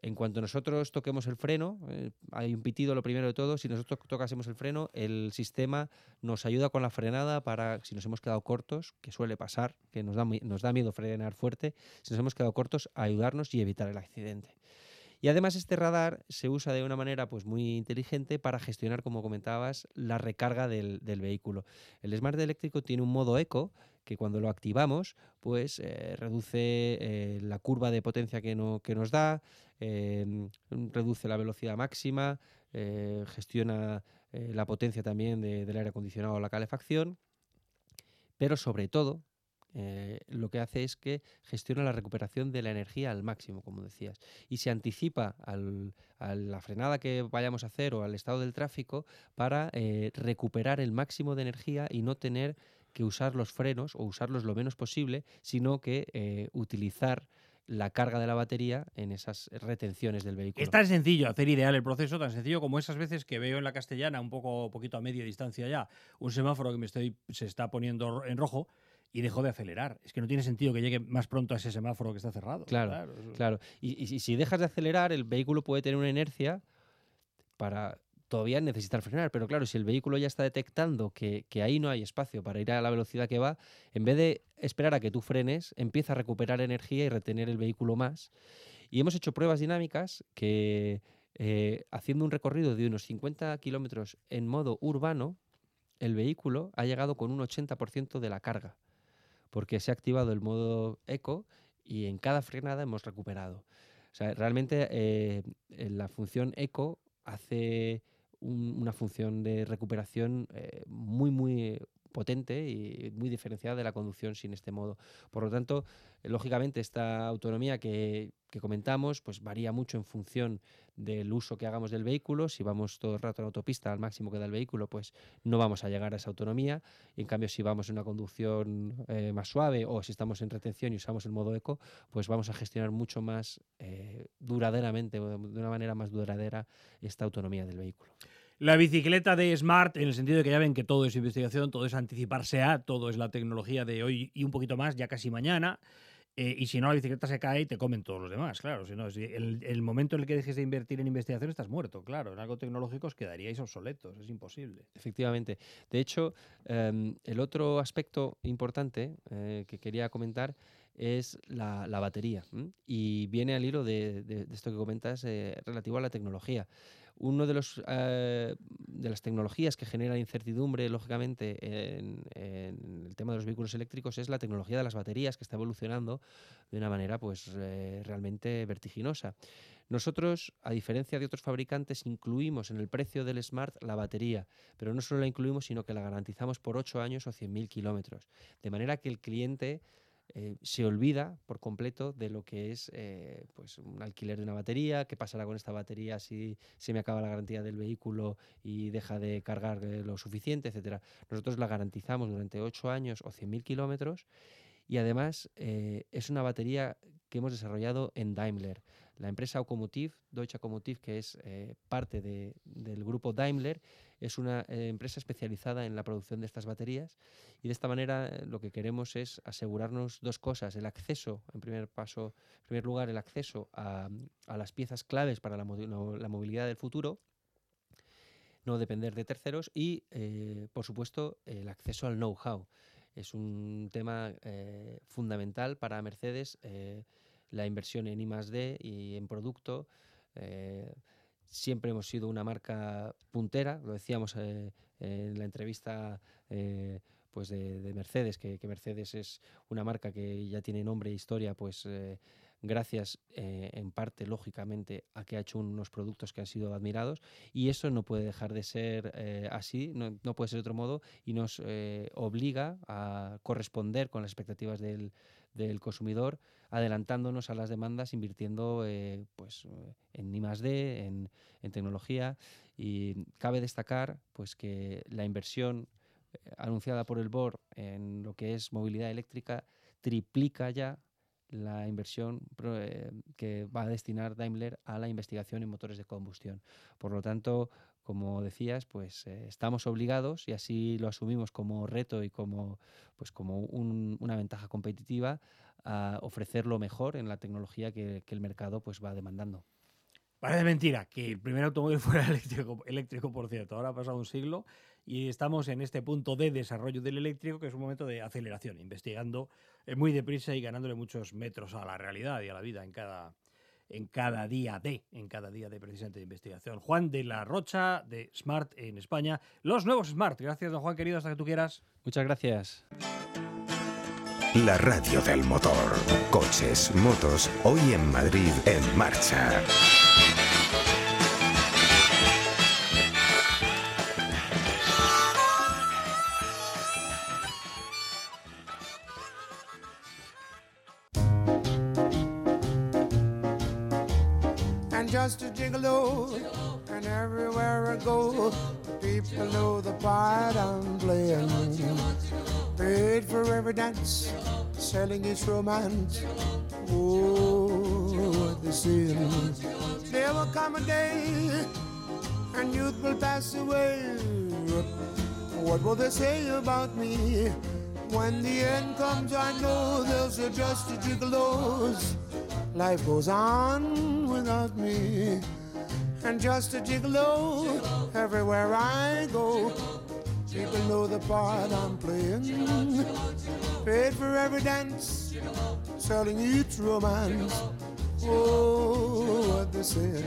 Speaker 7: En cuanto nosotros toquemos el freno, eh, hay un pitido lo primero de todo, si nosotros tocásemos el freno, el sistema nos ayuda con la frenada para, si nos hemos quedado cortos, que suele pasar, que nos da, nos da miedo frenar fuerte, si nos hemos quedado cortos, ayudarnos y evitar el accidente. Y además este radar se usa de una manera pues, muy inteligente para gestionar, como comentabas, la recarga del, del vehículo. El Smart eléctrico tiene un modo eco que cuando lo activamos pues eh, reduce eh, la curva de potencia que, no- que nos da, eh, reduce la velocidad máxima, eh, gestiona la potencia también de- del aire acondicionado o la calefacción, pero sobre todo lo que hace es que gestiona la recuperación de la energía al máximo, como decías, y se anticipa a la frenada que vayamos a hacer o al estado del tráfico para recuperar el máximo de energía y no tener que usar los frenos o usarlos lo menos posible, sino que eh, utilizar la carga de la batería en esas retenciones del vehículo.
Speaker 1: Es tan sencillo hacer ideal el proceso, tan sencillo como esas veces que veo en la castellana, un poco poquito a media distancia ya, un semáforo que me estoy, se está poniendo en rojo y dejo de acelerar. Es que no tiene sentido que llegue más pronto a ese semáforo que está cerrado.
Speaker 7: Claro, Claro, y, y si dejas de acelerar, el vehículo puede tener una inercia para todavía necesitar frenar, pero claro, si el vehículo ya está detectando que, que ahí no hay espacio para ir a la velocidad que va, en vez de esperar a que tú frenes, empieza a recuperar energía y retener el vehículo más. Y hemos hecho pruebas dinámicas que eh, haciendo un recorrido de unos 50 kilómetros en modo urbano, el vehículo ha llegado con un 80% de la carga, porque se ha activado el modo eco y en cada frenada hemos recuperado. O sea, realmente eh, la función eco hace un- una función de recuperación eh, muy, muy potente y muy diferenciada de la conducción sin este modo. Por lo tanto, lógicamente, esta autonomía que, que comentamos pues varía mucho en función del uso que hagamos del vehículo. Si vamos todo el rato en autopista al máximo que da el vehículo, pues no vamos a llegar a esa autonomía. En cambio, si vamos en una conducción eh, más suave o si estamos en retención y usamos el modo eco, pues vamos a gestionar mucho más eh, duraderamente, de una manera más duradera, esta autonomía del vehículo.
Speaker 1: La bicicleta de Smart, en el sentido de que ya ven que todo es investigación, todo es anticiparse a, todo es la tecnología de hoy y un poquito más, ya casi mañana. Eh, y si no, la bicicleta se cae y te comen todos los demás, claro. Si no, si el, momento en el que dejes de invertir en investigación estás muerto, claro. En algo tecnológico os quedaríais obsoletos, es imposible.
Speaker 7: Efectivamente. De hecho, em, el otro aspecto importante eh, que quería comentar es la, la batería. Y viene al hilo de, de- de esto que comentas eh, relativo a la tecnología. Uno de los eh, de las tecnologías que genera incertidumbre, lógicamente, en, en el tema de los vehículos eléctricos es la tecnología de las baterías que está evolucionando de una manera pues eh, realmente vertiginosa. Nosotros, a diferencia de otros fabricantes, incluimos en el precio del Smart la batería, pero no solo la incluimos, sino que la garantizamos por 8 años o 100.000 kilómetros. De manera que el cliente eh, se olvida por completo de lo que es eh, pues un alquiler de una batería, qué pasará con esta batería si se me acaba la garantía del vehículo y deja de cargar eh, lo suficiente, etcétera. Nosotros la garantizamos durante 8 años o 100.000 kilómetros y además es una batería que hemos desarrollado en Daimler. La empresa Automotive, Deutsche Automotive, que es parte de- del grupo Daimler, es una eh, empresa especializada en la producción de estas baterías y de esta manera eh, lo que queremos es asegurarnos dos cosas. El acceso, en primer paso, en primer lugar, el acceso a, las piezas claves para la, movilidad del futuro, no depender de terceros y, eh, por supuesto, el acceso al know-how. Es un tema fundamental para Mercedes, la inversión en I+D y en producto. Siempre hemos sido una marca puntera, lo decíamos eh, en la entrevista eh, pues de, de Mercedes, que, Mercedes es una marca que ya tiene nombre e historia, pues eh, gracias eh, en parte, lógicamente, a que ha hecho unos productos que han sido admirados. Y eso no puede dejar de ser así, no, no puede ser de otro modo y nos obliga a corresponder con las expectativas del, del consumidor, adelantándonos a las demandas, invirtiendo eh, pues, eh, en I+D, en, en tecnología y cabe destacar pues, que la inversión eh, anunciada por el BOR en lo que es movilidad eléctrica triplica ya la inversión que va a destinar Daimler a la investigación en motores de combustión. Por lo tanto, como decías, pues estamos obligados y así lo asumimos como reto y como, pues, como un- una ventaja competitiva a ofrecer lo mejor en la tecnología que, que el mercado pues, va demandando.
Speaker 1: Parece mentira que el primer automóvil *laughs* fuera eléctrico, eléctrico, por cierto. Ahora ha pasado un siglo y estamos en este punto de desarrollo del eléctrico, que es un momento de aceleración, investigando eh, muy deprisa y ganándole muchos metros a la realidad y a la vida en cada, en cada día de, en cada día de precisamente de investigación. Juan de la Rocha, de Smart en España. Los nuevos Smart. Gracias, don Juan, querido, hasta que tú quieras.
Speaker 7: Muchas gracias.
Speaker 2: La radio del motor. Coches, motos, hoy en Madrid en marcha.
Speaker 8: Selling its romance. Oh, they say. There will come a day, and youth will pass away. What will they say about me? When the end comes, I know there's just a gigolos. Life goes on without me. And just a gigolo everywhere I go. People know the part I'm playing. Paid for every dance, selling each romance. Oh, what they say.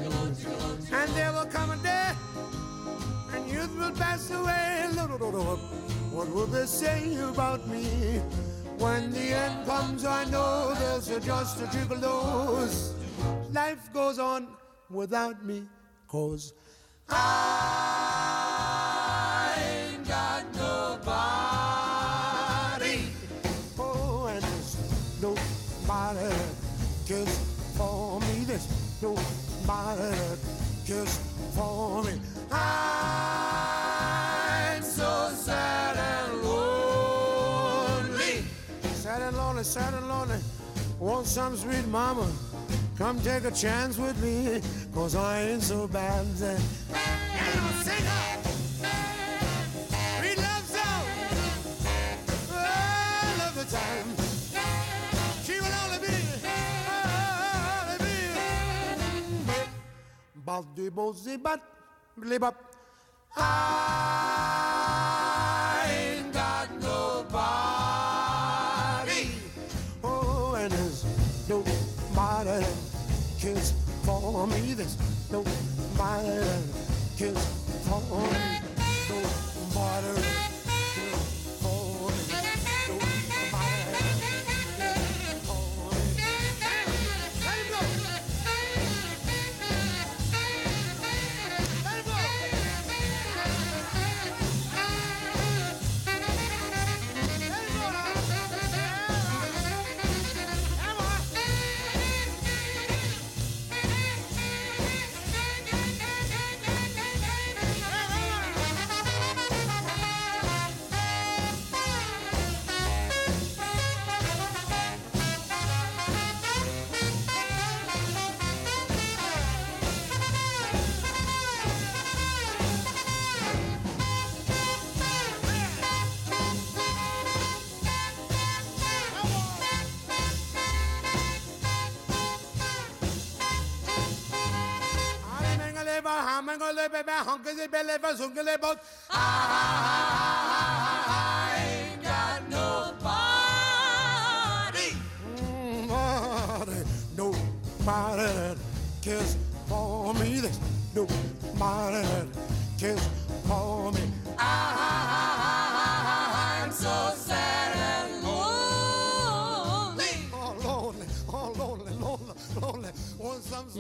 Speaker 8: And there will come a day, and youth will pass away. What will they say about me? When the end comes, I know there's just a gigolos. Life goes on without me, cause I cares for me. I'm so sad and lonely. Sad and lonely, sad and lonely. Want some sweet mama? Come take a chance with me, cause I ain't so bad. Sweet love song. The time. Baldi bozi bat, blibop. I ain't got nobody. Oh, and there's nobody that cares for me. There's nobody that cares for me. Nobody I ain't got nobody. Nobody, nobody cares for me. There's nobody cares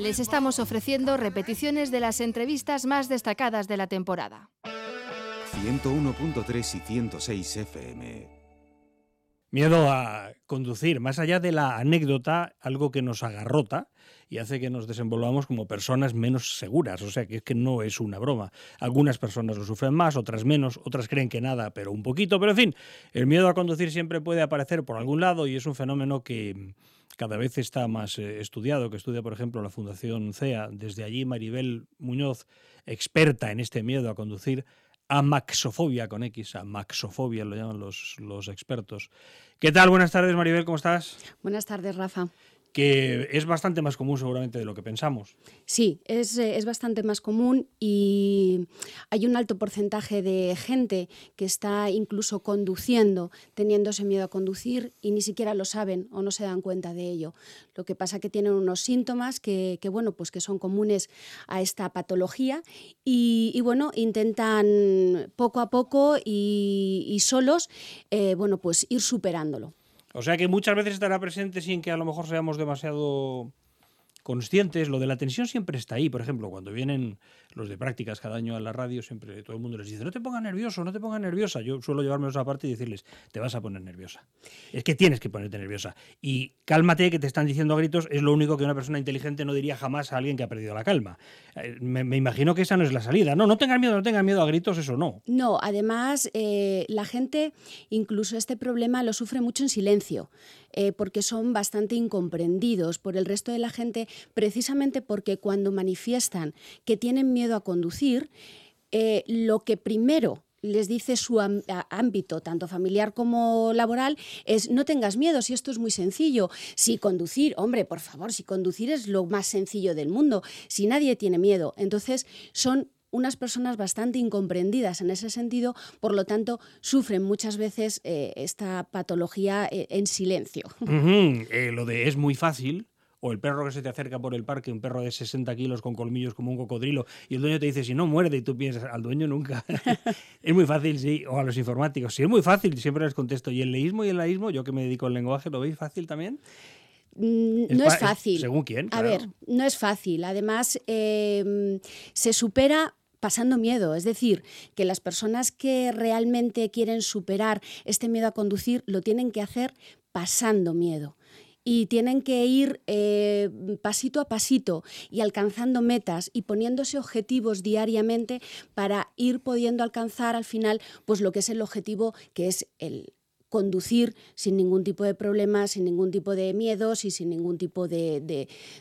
Speaker 6: Les estamos ofreciendo repeticiones de las entrevistas más destacadas de la temporada.
Speaker 2: 101.3 y 106 FM.
Speaker 1: Miedo a conducir, más allá de la anécdota, algo que nos agarrota y hace que nos desenvolvamos como personas menos seguras. O sea que es que no es una broma. Algunas personas lo sufren más, otras menos, otras creen que nada, pero un poquito. Pero en fin, el miedo a conducir siempre puede aparecer por algún lado y es un fenómeno que cada vez está más eh, estudiado, que estudia, por ejemplo, la Fundación CEA. Desde allí, Maribel Muñoz, experta en este miedo a conducir, amaxofobia con X, amaxofobia lo llaman los, los expertos. ¿Qué tal? Buenas tardes, Maribel, ¿cómo estás?
Speaker 9: Buenas tardes, Rafa.
Speaker 1: Que es bastante más común seguramente de lo que pensamos.
Speaker 9: Sí, es, eh, es bastante más común y hay un alto porcentaje de gente que está incluso conduciendo, teniendo ese miedo a conducir y ni siquiera lo saben o no se dan cuenta de ello. Lo que pasa que tienen unos síntomas que, bueno, pues que son comunes a esta patología y, bueno, intentan poco a poco y, y solos, eh, bueno, pues ir superándolo.
Speaker 1: O sea que muchas veces estará presente sin que a lo mejor seamos demasiado conscientes. Lo de la tensión siempre está ahí. Por ejemplo, cuando vienen los de prácticas cada año a la radio, siempre todo el mundo les dice, no te pongas nervioso, no te pongas nerviosa. Yo suelo llevarme esa parte y decirles, te vas a poner nerviosa. Es que tienes que ponerte nerviosa. Y cálmate, que te están diciendo a gritos, es lo único que una persona inteligente no diría jamás a alguien que ha perdido la calma. Eh, Me, imagino que esa no es la salida. No, no tengan miedo, no tengan miedo a gritos, eso no.
Speaker 9: No, además eh, la gente incluso este problema lo sufre mucho en silencio, eh, porque son bastante incomprendidos por el resto de la gente, precisamente porque cuando manifiestan que tienen miedo a conducir, eh, lo que primero les dice su ámbito, tanto familiar como laboral, es no tengas miedo, si esto es muy sencillo. Si conducir, hombre, por favor, si conducir es lo más sencillo del mundo, si nadie tiene miedo. Entonces, son unas personas bastante incomprendidas en ese sentido, por lo tanto, sufren muchas veces eh, esta patología eh, en silencio.
Speaker 1: Lo de es muy fácil. O el perro que se te acerca por el parque, un perro de 60 kilos con colmillos como un cocodrilo, y el dueño te dice, si no muerde, y tú piensas, al dueño nunca. *laughs* es muy fácil, sí. O a los informáticos, sí, es muy fácil, siempre les contesto. Y el leísmo y el laísmo, yo que me dedico al lenguaje, ¿lo veis fácil también?
Speaker 9: Mm, no es
Speaker 1: es
Speaker 9: fácil.
Speaker 1: según quién,
Speaker 9: A ver, no es fácil. Además, eh, se supera pasando miedo. Es decir, que las personas que realmente quieren superar este miedo a conducir lo tienen que hacer pasando miedo. Y tienen que ir eh, pasito a pasito y alcanzando metas y poniéndose objetivos diariamente para ir pudiendo alcanzar al final pues lo que es el objetivo que es el, conducir sin ningún tipo de problemas, sin ningún tipo de miedos y sin ningún tipo de,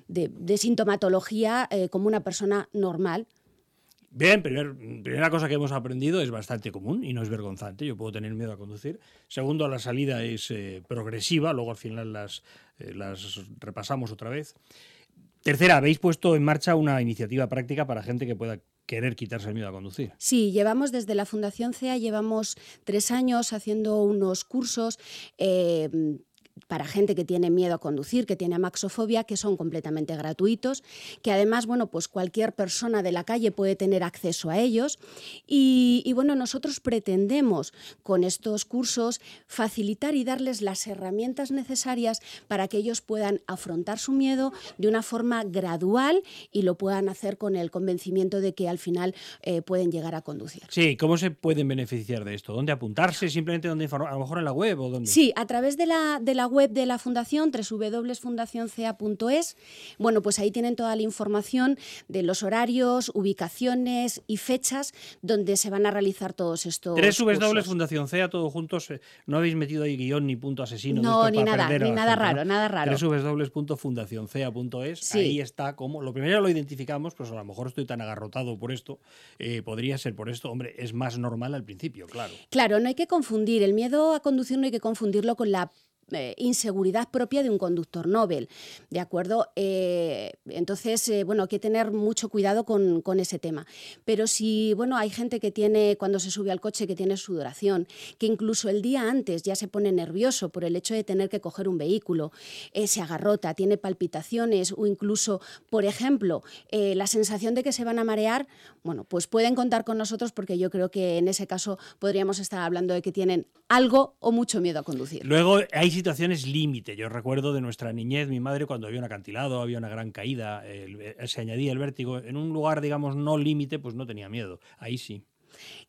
Speaker 9: de- sintomatología eh, como una persona normal.
Speaker 1: Bien, primer- primera cosa que hemos aprendido es bastante común y no es vergonzante. Yo puedo tener miedo a conducir. Segundo, la salida es eh, progresiva, luego al final las, eh, las repasamos otra vez. Tercera, habéis puesto en marcha una iniciativa práctica para gente que pueda querer quitarse el miedo a conducir.
Speaker 9: Sí, llevamos desde la Fundación CEA, llevamos tres años haciendo unos cursos eh, para gente que tiene miedo a conducir, que tiene amaxofobia, que son completamente gratuitos, que además, bueno, pues cualquier persona de la calle puede tener acceso a ellos. Y, y, bueno, nosotros pretendemos con estos cursos facilitar y darles las herramientas necesarias para que ellos puedan afrontar su miedo de una forma gradual y lo puedan hacer con el convencimiento de que al final eh, pueden llegar a conducir.
Speaker 1: Sí, ¿cómo se pueden beneficiar de esto? ¿Dónde apuntarse? ¿Simplemente dónde? A lo mejor en la web o dónde.
Speaker 9: Sí, a través de la, de la web de la Fundación, www.fundacionca.es. Bueno, pues ahí tienen toda la información de los horarios, ubicaciones y fechas donde se van a realizar todos estos
Speaker 1: Tres
Speaker 9: cursos.
Speaker 1: W Fundación CEA, todos juntos. eh, No habéis metido ahí guion ni punto asesino.
Speaker 9: No, ni nada, ni nada raro, nada raro.
Speaker 1: www.fundacioncea.es.
Speaker 9: Sí.
Speaker 1: Ahí está como. Lo primero lo identificamos, pues a lo mejor estoy tan agarrotado por esto. eh, podría ser por esto. Hombre, es más normal al principio, claro.
Speaker 9: Claro, no hay que confundir. El miedo a conducir no hay que confundirlo con la eh, inseguridad propia de un conductor Nobel, ¿de acuerdo? Eh, entonces, eh, bueno, hay que tener mucho cuidado con, ese tema. Pero si, bueno, hay gente que tiene, cuando se sube al coche, que tiene sudoración, que incluso el día antes ya se pone nervioso por el hecho de tener que coger un vehículo, eh, se agarrota, tiene palpitaciones o incluso, por ejemplo, la sensación de que se van a marear, bueno, pues pueden contar con nosotros porque yo creo que en ese caso podríamos estar hablando de que tienen algo o mucho miedo a conducir.
Speaker 1: Luego hay situaciones límite. Yo recuerdo de nuestra niñez, mi madre, cuando había un acantilado, había una gran caída, eh, se añadía el vértigo. En un lugar, digamos, no límite, pues no tenía miedo. Ahí sí.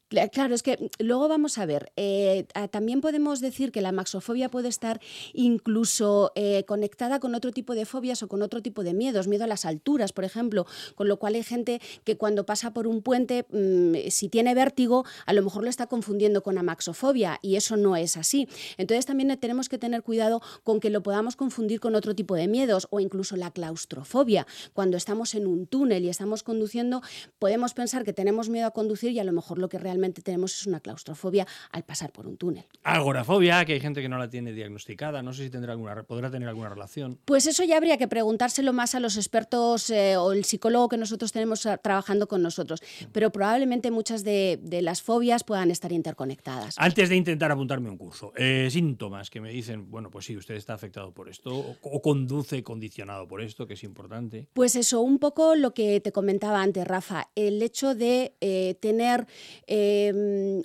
Speaker 9: Cla- Claro, es que luego vamos a ver, eh, también podemos decir que la maxofobia puede estar incluso eh, conectada con otro tipo de fobias o con otro tipo de miedos, miedo a las alturas, por ejemplo, con lo cual hay gente que cuando pasa por un puente, mm, si tiene vértigo, a lo mejor lo está confundiendo con amaxofobia y eso no es así. Entonces también tenemos que tener cuidado con que lo podamos confundir con otro tipo de miedos o incluso la claustrofobia. Cuando estamos en un túnel y estamos conduciendo, podemos pensar que tenemos miedo a conducir y a lo mejor lo que realmente tenemos es una claustrofobia al pasar por un túnel.
Speaker 1: Agorafobia, que hay gente que no la tiene diagnosticada. No sé si tendrá alguna, podrá tener alguna relación.
Speaker 9: Pues eso ya habría que preguntárselo más a los expertos eh, o el psicólogo que nosotros tenemos ah, trabajando con nosotros, pero probablemente muchas de, de las fobias puedan estar interconectadas.
Speaker 1: Antes de intentar apuntarme un curso, eh, síntomas que me dicen, bueno, pues sí, usted está afectado por esto, o, o conduce condicionado por esto, que es importante.
Speaker 9: Pues eso, un poco lo que te comentaba antes, Rafa, el hecho de eh, tener eh,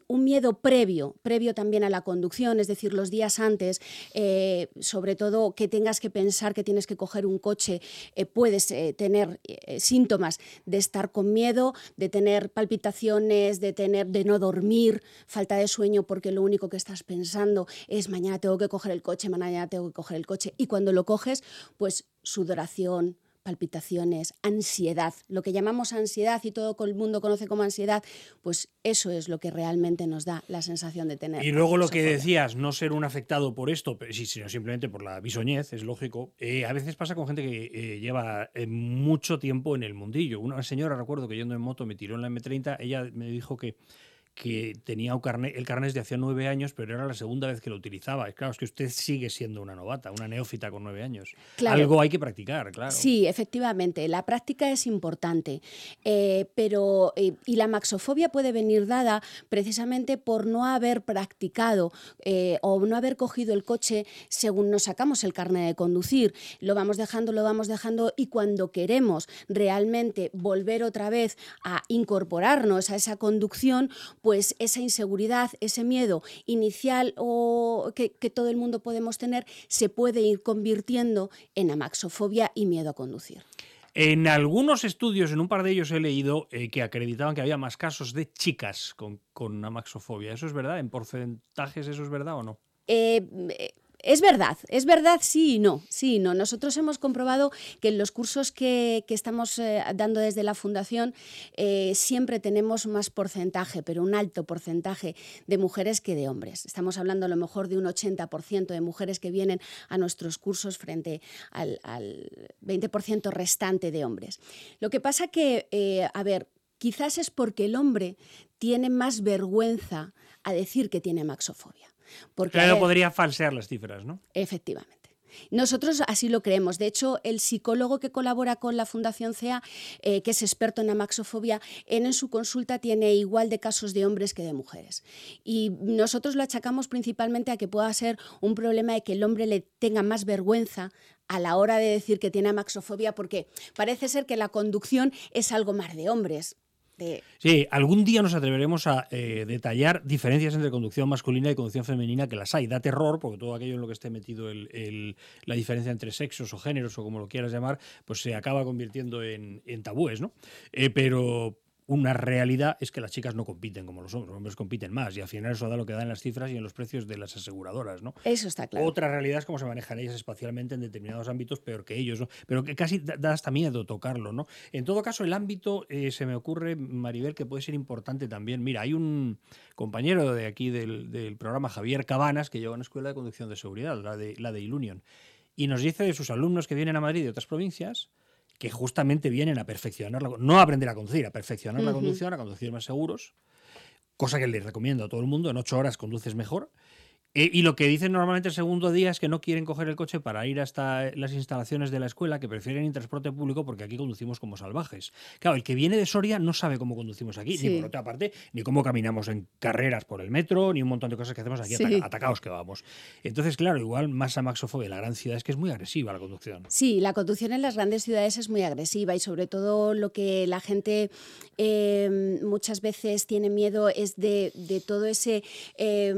Speaker 9: un miedo previo, previo también a la conducción, es decir, los días antes, eh, sobre todo que tengas que pensar que tienes que coger un coche, eh, puedes eh, tener síntomas de estar con miedo, de tener palpitaciones, de tener, de no dormir, falta de sueño porque lo único que estás pensando es mañana tengo que coger el coche, mañana tengo que coger el coche, y cuando lo coges, pues sudoración, palpitaciones, ansiedad, lo que llamamos ansiedad y todo el mundo conoce como ansiedad, pues eso es lo que realmente nos da la sensación de tener.
Speaker 1: Y luego lo que decías, no ser un afectado por esto, sino simplemente por la bisoñez, es lógico. Eh, a veces pasa con gente que eh, lleva eh, mucho tiempo en el mundillo. Una señora, recuerdo que yendo en moto me tiró en la M30, ella me dijo que que tenía un carnet, el carnet de hace nueve años, pero era la segunda vez que lo utilizaba. Y Claro, es que usted sigue siendo una novata, una neófita con nueve años.
Speaker 9: Claro.
Speaker 1: Algo hay que practicar, claro.
Speaker 9: Sí, efectivamente, la práctica es importante, eh, pero eh, y la maxofobia puede venir dada precisamente por no haber practicado eh, o no haber cogido el coche según nos sacamos el carnet de conducir. Lo vamos dejando, lo vamos dejando y cuando queremos realmente volver otra vez a incorporarnos a esa conducción, pues esa inseguridad, ese miedo inicial o que, que todo el mundo podemos tener se puede ir convirtiendo en amaxofobia y miedo a conducir.
Speaker 1: En algunos estudios, en un par de ellos he leído eh, que acreditaban que había más casos de chicas con, con amaxofobia. ¿Eso es verdad? ¿En porcentajes eso es verdad o no?
Speaker 9: Eh, es verdad, es verdad sí y no, sí y no. Nosotros hemos comprobado que en los cursos que, estamos eh, dando desde la Fundación eh, siempre tenemos más porcentaje, pero un alto porcentaje de mujeres que de hombres. Estamos hablando a lo mejor de un 80% de mujeres que vienen a nuestros cursos frente al, al 20% restante de hombres. Lo que pasa que, eh, a ver, quizás es porque el hombre tiene más vergüenza a decir que tiene maxofobia. Porque,
Speaker 1: Claro,
Speaker 9: ver,
Speaker 1: podría falsear las cifras, ¿no?
Speaker 9: Efectivamente. Nosotros así lo creemos. De hecho, el psicólogo que colabora con la Fundación CEA, eh, que es experto en amaxofobia, él en su consulta tiene igual de casos de hombres que de mujeres. Y nosotros lo achacamos principalmente a que pueda ser un problema de que el hombre le tenga más vergüenza a la hora de decir que tiene amaxofobia, porque parece ser que la conducción es algo más de hombres.
Speaker 1: Sí, algún día nos atreveremos a eh, detallar diferencias entre conducción masculina y conducción femenina, que las hay. Da terror, porque todo aquello en lo que esté metido el- la diferencia entre sexos o géneros, o como lo quieras llamar, pues se acaba convirtiendo en, en tabúes, ¿no? Eh, pero una realidad es que las chicas no compiten como los hombres, los hombres compiten más, y al final eso da lo que da en las cifras y en los precios de las aseguradoras, ¿no?
Speaker 9: Eso está claro.
Speaker 1: Otra realidad es cómo se manejan ellas espacialmente en determinados ámbitos, peor que ellos, ¿no? Pero que casi da, hasta miedo tocarlo, ¿no? En todo caso, el ámbito eh, se me ocurre, Maribel, que puede ser importante también. Mira, hay un compañero de aquí del, del programa, Javier Cabanas, que lleva una escuela de conducción de seguridad, la de, la de Ilunion, y nos dice de sus alumnos que vienen a Madrid de otras provincias que justamente vienen a perfeccionar, la, no a aprender a conducir, a perfeccionar la
Speaker 9: Ujú.
Speaker 1: conducción, a conducir más seguros, cosa que les recomiendo a todo el mundo, en ocho horas conduces mejor, Eh, y lo que dicen normalmente el segundo día es que no quieren coger el coche para ir hasta las instalaciones de la escuela, que prefieren ir transporte público porque aquí conducimos como salvajes. Claro, el que viene de Soria no sabe cómo conducimos aquí,
Speaker 9: Sí.
Speaker 1: ni por otra parte, ni cómo caminamos en carreras por el metro, ni un montón de cosas que hacemos aquí,
Speaker 9: Sí.
Speaker 1: ataca- atacados que vamos. Entonces, claro, igual más a maxofobia, la gran ciudad es que es muy agresiva la conducción.
Speaker 9: Sí, la conducción en las grandes ciudades es muy agresiva y sobre todo lo que la gente eh, muchas veces tiene miedo es de, de todo ese eh,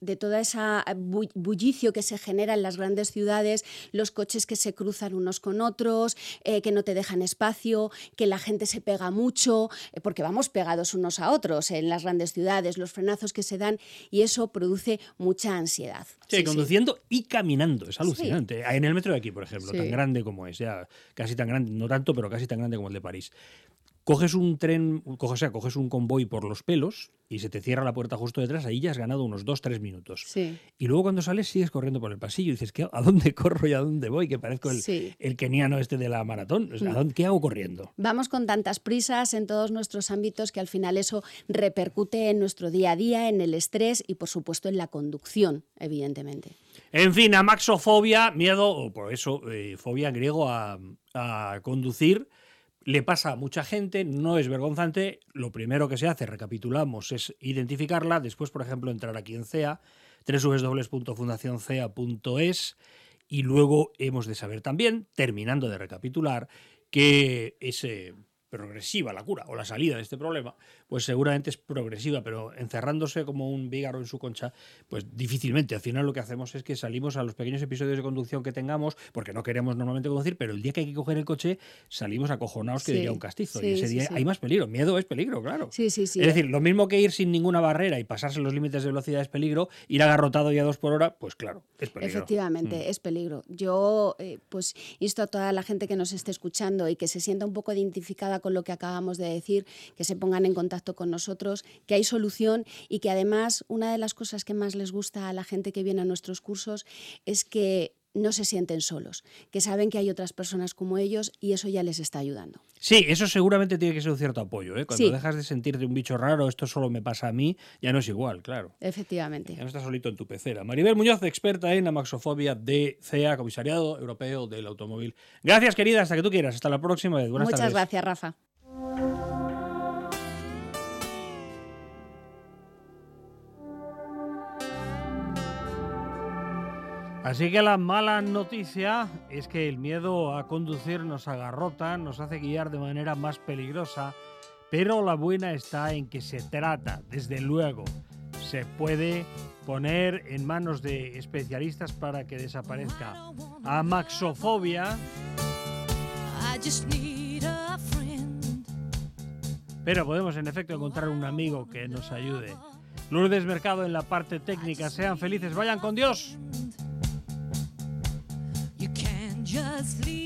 Speaker 9: de toda esa bu- bullicio que se genera en las grandes ciudades, los coches que se cruzan unos con otros, eh, que no te dejan espacio, que la gente se pega mucho, eh, porque vamos pegados unos a otros en las grandes ciudades, los frenazos que se dan y eso produce mucha ansiedad.
Speaker 1: Sí,
Speaker 9: Sí, sí.
Speaker 1: conduciendo y caminando, es alucinante. En el metro de aquí, por ejemplo,
Speaker 9: Sí.
Speaker 1: tan grande como es, ya casi tan grande, no tanto, pero casi tan grande como el de París. Coges un tren, o sea, coges un convoy por los pelos y se te cierra la puerta justo detrás, ahí ya has ganado unos 2-3 minutos.
Speaker 9: Sí.
Speaker 1: Y luego cuando sales sigues corriendo por el pasillo y dices, ¿qué, ¿a dónde corro y a dónde voy? Que parezco el,
Speaker 9: Sí.
Speaker 1: el keniano este de la maratón. O sea, ¿a dónde- ¿Qué hago corriendo?
Speaker 9: Vamos con tantas prisas en todos nuestros ámbitos que al final eso repercute en nuestro día a día, en el estrés y por supuesto en la conducción, evidentemente.
Speaker 1: En fin, amaxofobia, miedo, o por eso, eh, fobia en griego a, a conducir, le pasa a mucha gente, no es vergonzante. Lo primero que se hace, recapitulamos, es identificarla. Después, por ejemplo, entrar aquí en CEA, www.fundacioncea.es. Y luego hemos de saber también, terminando de recapitular, que es eh, progresiva la cura o la salida de este problema, pues seguramente es progresiva, pero encerrándose como un vígaro en su concha, pues difícilmente. Al final lo que hacemos es que salimos a los pequeños episodios de conducción que tengamos, porque no queremos normalmente conducir, pero el día que hay que coger el coche salimos acojonados que
Speaker 9: Sí,
Speaker 1: diría un castizo.
Speaker 9: sí,
Speaker 1: y ese día
Speaker 9: sí.
Speaker 1: hay más peligro. Miedo es peligro, claro.
Speaker 9: Sí, sí, sí.
Speaker 1: Es decir, lo mismo que ir sin ninguna barrera y pasarse los límites de velocidad es peligro, ir agarrotado y a dos por hora, pues claro, es peligro.
Speaker 9: Efectivamente,
Speaker 1: Mm.
Speaker 9: es peligro. Yo eh, pues insto a toda la gente que nos esté escuchando y que se sienta un poco identificada con lo que acabamos de decir, que se pongan en contacto con nosotros, que hay solución y que además una de las cosas que más les gusta a la gente que viene a nuestros cursos es que no se sienten solos, que saben que hay otras personas como ellos y eso ya les está ayudando.
Speaker 1: Sí, eso seguramente tiene que ser un cierto apoyo. ¿eh? Cuando
Speaker 9: Sí.
Speaker 1: dejas de sentirte un bicho raro, esto solo me pasa a mí, ya no es igual, claro.
Speaker 9: Efectivamente.
Speaker 1: Ya no estás solito en tu pecera. Maribel Muñoz, experta en amaxofobia de CEA, Comisariado Europeo del Automóvil. Gracias, querida, hasta que tú quieras. Hasta la próxima. Buenas
Speaker 9: Muchas
Speaker 1: tardes.
Speaker 9: gracias, Rafa.
Speaker 1: Así que la mala noticia es que el miedo a conducir nos agarrota, nos hace guiar de manera más peligrosa, pero la buena está en que se trata, desde luego, se puede poner en manos de especialistas para que desaparezca. Amaxofobia, pero podemos en efecto encontrar un amigo que nos ayude. Lourdes Mercado en la parte técnica, sean felices, vayan con Dios.
Speaker 10: just leave.